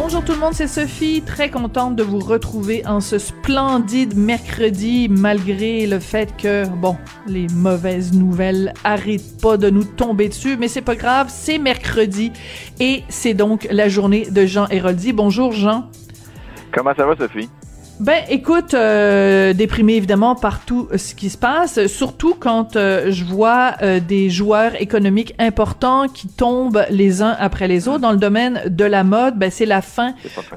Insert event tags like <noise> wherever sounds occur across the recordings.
Bonjour tout le monde, c'est Sophie, très contente de vous retrouver en ce splendide mercredi, malgré le fait que, bon, les mauvaises nouvelles arrêtent pas de nous tomber dessus, mais c'est pas grave, c'est mercredi et c'est donc la journée de Jean Héroldi. Bonjour Jean. Comment ça va Sophie? Ben, écoute, euh, déprimé évidemment par tout ce qui se passe, surtout quand euh, je vois euh, des joueurs économiques importants qui tombent les uns après les autres. Dans le domaine de la mode, ben, c'est la fin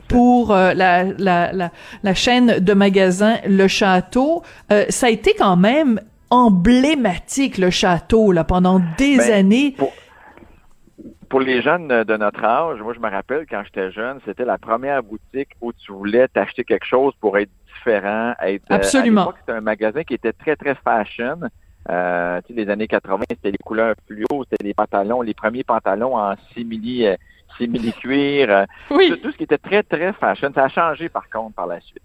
pour la, la, la, la, chaîne de magasins Le Château. ça a été quand même emblématique, Le Château, là, pendant des Ben, années. Pour, pour les jeunes de notre âge, moi je me rappelle quand j'étais jeune, c'était la première boutique où tu voulais t'acheter quelque chose pour être différent, être euh, Absolument. C'était un magasin qui était très très fashion. Euh, tu sais, les années 80, c'était les couleurs fluo, c'était les pantalons, les premiers pantalons en simili, euh, simili cuir, euh, Oui. tout, tout ce qui était très très fashion. Ça a changé par contre par la suite.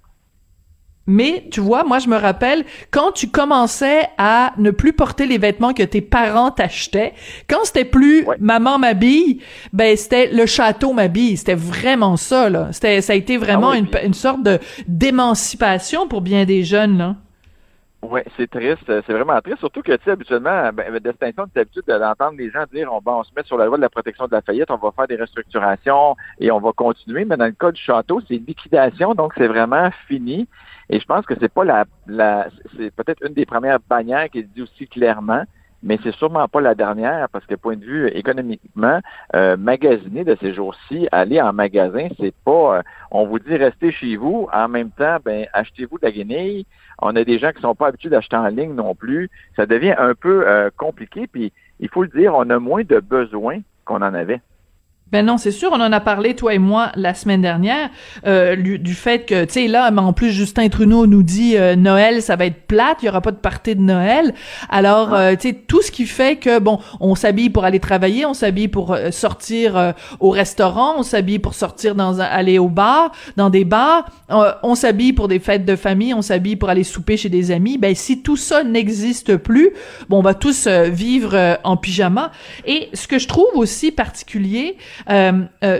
Mais tu vois, moi je me rappelle quand tu commençais à ne plus porter les vêtements que tes parents t'achetaient, quand c'était plus Ouais. maman m'habille, ben c'était le château m'habille, c'était vraiment ça là. C'était ça a été vraiment Ah oui, une, puis- une sorte de d'émancipation pour bien des jeunes là. Oui, c'est triste. C'est vraiment triste. Surtout que, tu sais, habituellement, ben, ben, Destination, tu as l'habitude d'entendre les gens dire on, va, on se met sur la loi de la protection de la faillite, on va faire des restructurations et on va continuer. Mais dans le cas du château, c'est liquidation, donc c'est vraiment fini. Et je pense que c'est pas la, la c'est peut-être une des premières bannières qui dit aussi clairement, mais c'est sûrement pas la dernière parce que point de vue économiquement, euh, magasiner de ces jours-ci, aller en magasin, c'est pas, euh, on vous dit restez chez vous, en même temps, ben achetez-vous de la guenille. On a des gens qui sont pas habitués d'acheter en ligne non plus. Ça devient un peu euh, compliqué, puis il faut le dire, on a moins de besoins qu'on en avait. Ben non, c'est sûr, on en a parlé toi et moi la semaine dernière euh, du, du fait que tu sais là, mais en plus Justin Trudeau nous dit euh, Noël ça va être plate, il y aura pas de party de Noël. Alors euh, tu sais tout ce qui fait que bon, on s'habille pour aller travailler, on s'habille pour euh, sortir euh, au restaurant, on s'habille pour sortir dans un, aller au bar, dans des bars, euh, on s'habille pour des fêtes de famille, on s'habille pour aller souper chez des amis. Ben si tout ça n'existe plus, bon on va tous euh, vivre euh, en pyjama et ce que je trouve aussi particulier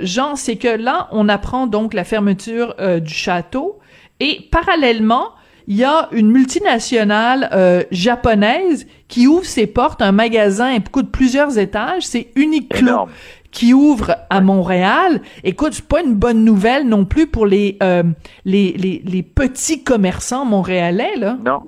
Jean, c'est que là, on apprend donc la fermeture euh, du château et parallèlement, il y a une multinationale euh, japonaise qui ouvre ses portes, un magasin coûte plusieurs étages, c'est Uniqlo Énorme. qui ouvre à Montréal. Écoute, c'est pas une bonne nouvelle non plus pour les euh, les, les, les petits commerçants montréalais là. Non.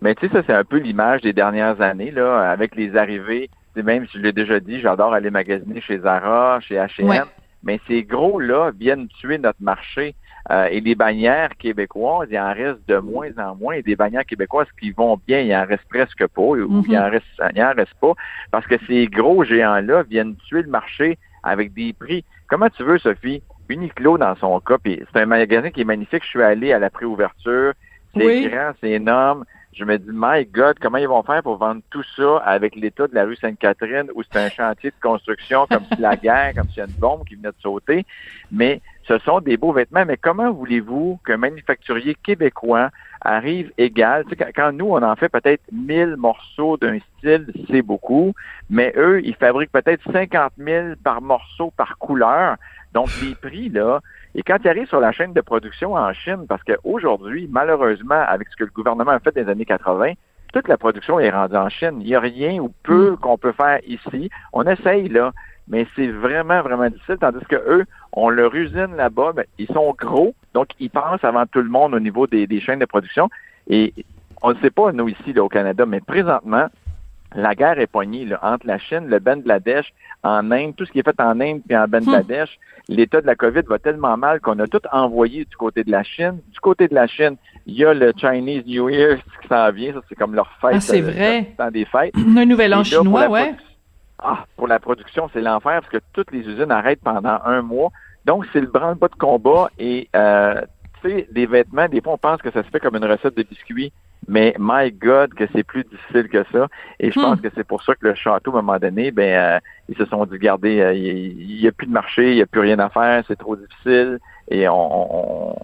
Mais tu sais, ça, c'est un peu l'image des dernières années, là, avec les arrivées. Même, je l'ai déjà dit, j'adore aller magasiner chez Zara, chez H&M. Ouais. Mais ces gros-là viennent tuer notre marché. Euh, et les bannières québécoises, il en reste de moins en moins. Et des bannières québécoises qui vont bien, il en reste presque pas, ou Mhm. il en reste, il en reste pas. Parce que ces gros géants-là viennent tuer le marché avec des prix. Comment tu veux, Sophie? Uniqlo dans son cas, c'est un magasin qui est magnifique. Je suis allé à la préouverture. C'est Oui. grand, c'est énorme. Je me dis, my God, comment ils vont faire pour vendre tout ça avec l'état de la rue Sainte-Catherine où c'est un chantier de construction comme si la guerre, comme s'il y a une bombe qui venait de sauter? Mais ce sont des beaux vêtements. Mais comment voulez-vous qu'un manufacturier québécois arrive égal? Tu sais, quand, nous, on en fait peut-être 1000 morceaux d'un style, c'est beaucoup. Mais eux, ils fabriquent peut-être 50 000 par morceau, par couleur. Donc, les prix, là, et quand ils arrivent sur la chaîne de production en Chine, parce qu'aujourd'hui, malheureusement, avec ce que le gouvernement a fait dans les années 80, toute la production est rendue en Chine. Il n'y a rien ou peu qu'on peut faire ici. On essaye, là, mais c'est vraiment, vraiment difficile. Tandis que eux, on leur usine là-bas, ben, ils sont gros, donc ils pensent avant tout le monde au niveau des, des chaînes de production. Et on ne sait pas, nous, ici, là, au Canada, mais présentement, la guerre est poignée là, entre la Chine, le Bangladesh, en Inde, tout ce qui est fait en Inde puis en Bangladesh. L'état de la COVID va tellement mal qu'on a tout envoyé du côté de la Chine. Du côté de la Chine, il y a le Chinese New Year <laughs> qui s'en vient. Ça, c'est comme leur fête. Ah, c'est euh, vrai. temps des fêtes. <clears throat> Un nouvel an Et là, chinois, ouais. Ah, pour la production, c'est l'enfer parce que toutes les usines arrêtent pendant un mois. Donc, c'est le branle-bas de combat et, euh, tu sais, des vêtements, des fois, on pense que ça se fait comme une recette de biscuits, mais my God, que c'est plus difficile que ça. Et je Hmm. pense que c'est pour ça que le château, à un moment donné, ben, euh, ils se sont dit, regardez, euh, il n'y a plus de marché, il n'y a plus rien à faire, c'est trop difficile. et on,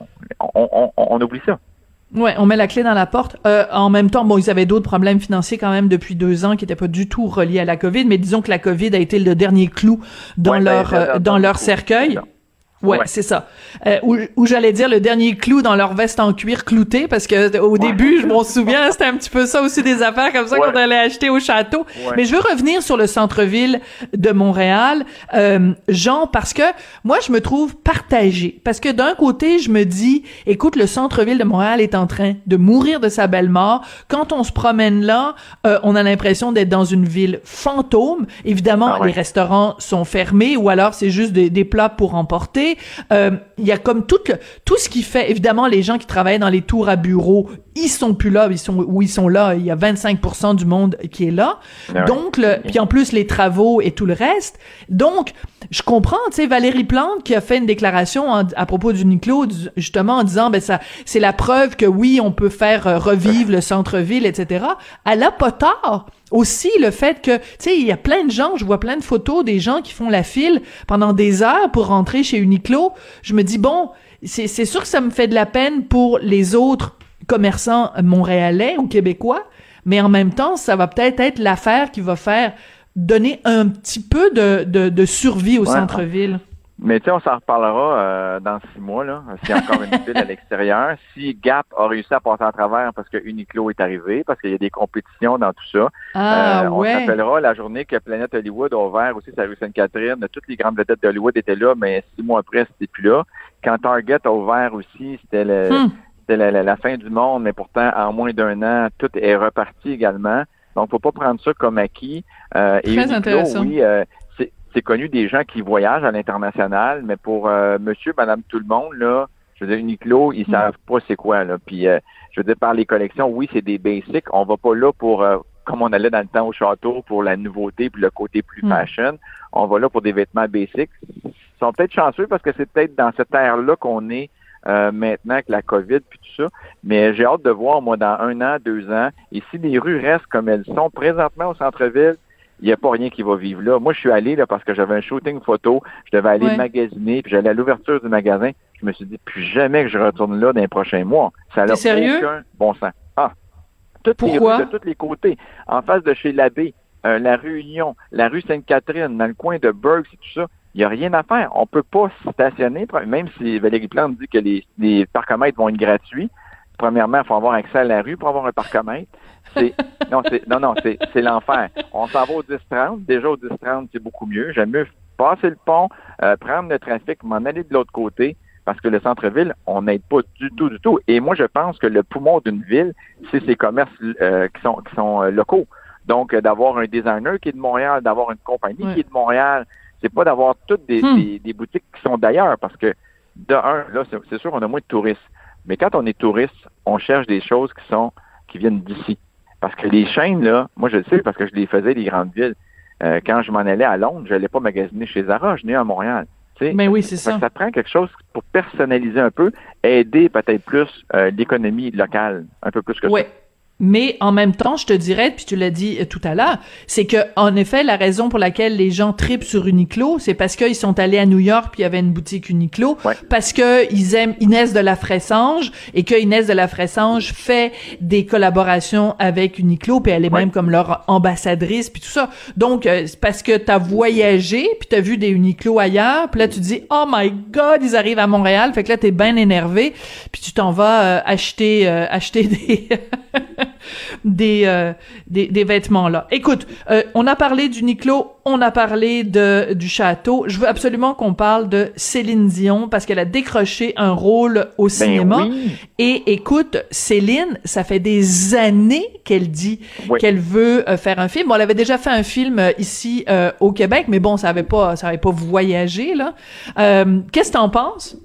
on, on, oublie ça. Ouais, on met la clé dans la porte. Euh, en même temps, bon, ils avaient d'autres problèmes financiers quand même depuis deux ans qui n'étaient pas du tout reliés à la COVID, mais disons que la COVID a été le dernier clou dans ben, leur euh, dans leur cercueil. Ouais, c'est ça. Euh, où, j'allais dire le dernier clou dans leur veste en cuir clouté, parce que au début, je m'en souviens, c'était un petit peu ça aussi des affaires comme ça qu'on allait acheter au château. Mais je veux revenir sur le centre-ville de Montréal, euh, Jean, parce que moi, je me trouve partagée. Parce que d'un côté, je me dis, écoute, le centre-ville de Montréal est en train de mourir de sa belle mort. Quand on se promène là, euh, on a l'impression d'être dans une ville fantôme. Évidemment, ah les restaurants sont fermés ou alors c'est juste des, des plats pour emporter. Euh, il y a comme tout tout ce qui fait évidemment les gens qui travaillent dans les tours à bureaux, ils sont plus là, ils sont où ils sont là, il y a 25% du monde qui est là. Ah Donc le puis en plus les travaux et tout le reste. Donc je comprends, tu sais Valérie Plante qui a fait une déclaration à propos du Niclo justement en disant ben ça c'est la preuve que oui, on peut faire euh, revivre le centre-ville etc. Elle a pas tort aussi le fait que, tu sais, il y a plein de gens, je vois plein de photos des gens qui font la file pendant des heures pour rentrer chez Uniqlo. Je me dis, bon, c'est sûr que ça me fait de la peine pour les autres commerçants montréalais ou québécois, mais en même temps, ça va peut-être être, l'affaire qui va faire donner un petit peu de, de, survie au centre-ville. Mais tu sais, on s'en reparlera euh, dans six mois, là, s'il y a encore une ville à l'extérieur. <laughs> Si Gap a réussi à passer à travers parce que Uniqlo est arrivé, parce qu'il y a des compétitions dans tout ça. Ah, euh, on s'appellera la journée que Planète Hollywood a ouvert aussi sa rue Sainte-Catherine. Toutes les grandes vedettes d'Hollywood étaient là, mais six mois après, c'était plus là. Quand Target a ouvert aussi, c'était le, hmm. la, fin du monde, mais pourtant, en moins d'un an, tout est reparti également. Donc, faut pas prendre ça comme acquis. Euh, Très et intéressant. oui, euh, c'est connu des gens qui voyagent à l'international, mais pour euh, monsieur, madame, tout le monde, là, je veux dire, Uniqlo, ils mm. savent pas c'est quoi, là. Puis, euh, je veux dire, par les collections, oui, c'est des basics. On va pas là pour, euh, comme on allait dans le temps au château, pour la nouveauté puis le côté plus mm. fashion. On va là pour des vêtements basics. Ils sont peut-être chanceux parce que c'est peut-être dans cette ère-là qu'on est maintenant avec la COVID puis tout ça. Mais j'ai hâte de voir, moi, dans un an, deux ans, et si les rues restent comme elles sont présentement au centre-ville, il n'y a pas rien qui va vivre là. Moi, je suis allé là parce que j'avais un shooting photo, je devais aller magasiner, puis j'allais à l'ouverture du magasin. Je me suis dit, plus jamais que je retourne là dans les prochains mois. Ça n'a aucun bon sens. Ah, toutes les rues de tous les côtés. En face de chez l'abbé, euh, la rue Union, la rue Sainte-Catherine, dans le coin de Burgs et tout ça, il n'y a rien à faire. On peut pas stationner, même si Valérie Plante dit que les, les parcomètres vont être gratuits. Premièrement, il faut avoir accès à la rue pour avoir un parcomètre <laughs> non, c'est non, non, c'est, c'est l'enfer. On s'en va au 10-30. Déjà au 10-30, c'est beaucoup mieux. J'aime mieux passer le pont, euh, prendre le trafic, m'en aller de l'autre côté, parce que le centre-ville, on n'aide pas du tout, du tout. Et moi, je pense que le poumon d'une ville, c'est ses commerces euh, qui sont qui sont euh, locaux. Donc, d'avoir un designer qui est de Montréal, d'avoir une compagnie qui est de Montréal, c'est pas d'avoir toutes des, hmm. des, boutiques qui sont d'ailleurs, parce que de un, là, c'est, c'est sûr, on a moins de touristes. Mais quand on est touriste, on cherche des choses qui sont qui viennent d'ici. Parce que les chaînes, là, moi je le sais parce que je les faisais, les grandes villes. Euh, quand je m'en allais à Londres, je n'allais pas magasiner chez Zara, je venais à Montréal. Mais ben oui, c'est ça. Ça prend quelque chose pour personnaliser un peu, aider peut-être plus euh, l'économie locale, un peu plus que ça. Mais en même temps, je te dirais, puis tu l'as dit euh, tout à l'heure, c'est que en effet, la raison pour laquelle les gens tripent sur Uniqlo, c'est parce qu'ils sont allés à New York puis il y avait une boutique Uniqlo, parce que ils aiment Inès de la Fressange et que Inès de la Fressange fait des collaborations avec Uniqlo puis elle est même comme leur ambassadrice puis tout ça. Donc euh, parce que t'as voyagé puis t'as vu des Uniqlo ailleurs, puis là tu dis oh my God ils arrivent à Montréal, fait que là t'es bien énervé puis tu t'en vas euh, acheter acheter des <laughs> Euh, des, des, vêtements là. Écoute, euh, on a parlé du Niclo, on a parlé de du château. Je veux absolument qu'on parle de Céline Dion parce qu'elle a décroché un rôle au ben cinéma. Et écoute, Céline, ça fait des années qu'elle dit qu'elle veut euh, faire un film. Bon, elle avait déjà fait un film ici au Québec, mais bon, ça avait pas ça avait pas voyagé là. Qu'est-ce que t'en penses?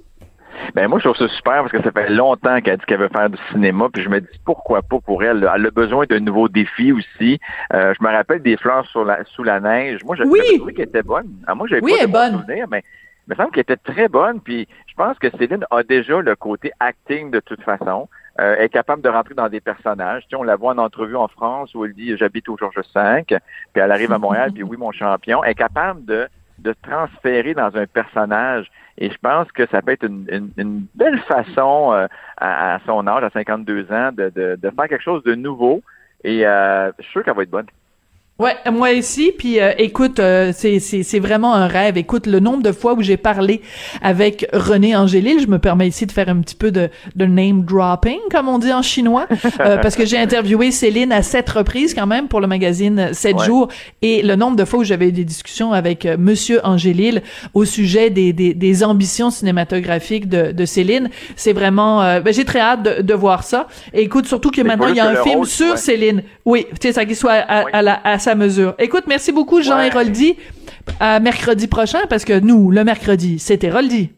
Ben moi, je trouve ça super parce que ça fait longtemps qu'elle dit qu'elle veut faire du cinéma, puis je me dis pourquoi pas pour elle. Elle a besoin d'un nouveau défi aussi. Euh, je me rappelle des fleurs sur la, sous la neige. Moi, j'ai trouvé qu'elle était bonne. Ah, moi, j'avais oui, pas de bonne. souvenir, mais il me semble qu'elle était très bonne. Puis je pense que Céline a déjà le côté acting de toute façon. Euh, elle est capable de rentrer dans des personnages. Tu sais, on la voit en entrevue en France où elle dit j'habite au Georges V, puis elle arrive à Montréal, puis oui mon champion. Elle est capable de de transférer dans un personnage. Et je pense que ça peut être une, belle façon euh, à, son âge, à 52 ans, de, de, de faire quelque chose de nouveau. Et euh, je suis sûr qu'elle va être bonne. Ouais, moi aussi. Puis euh, écoute, euh, c'est c'est vraiment un rêve. Écoute, le nombre de fois où j'ai parlé avec René Angélil, je me permets ici de faire un petit peu de, de name dropping, comme on dit en chinois, <laughs> euh, parce que j'ai interviewé Céline à sept reprises quand même pour le magazine 7 jours. Et le nombre de fois où j'avais des discussions avec Monsieur Angélil au sujet des, des, des ambitions cinématographiques de, de Céline, c'est vraiment... Ben, j'ai très hâte de, de, voir ça. Et écoute, surtout que maintenant, il y a un film sur Céline. Oui, tu sais, ça qui soit à, à, la, à sa mesure. Écoute, merci beaucoup, Jean Héroldi. À mercredi prochain, parce que nous, le mercredi, c'est Héroldi.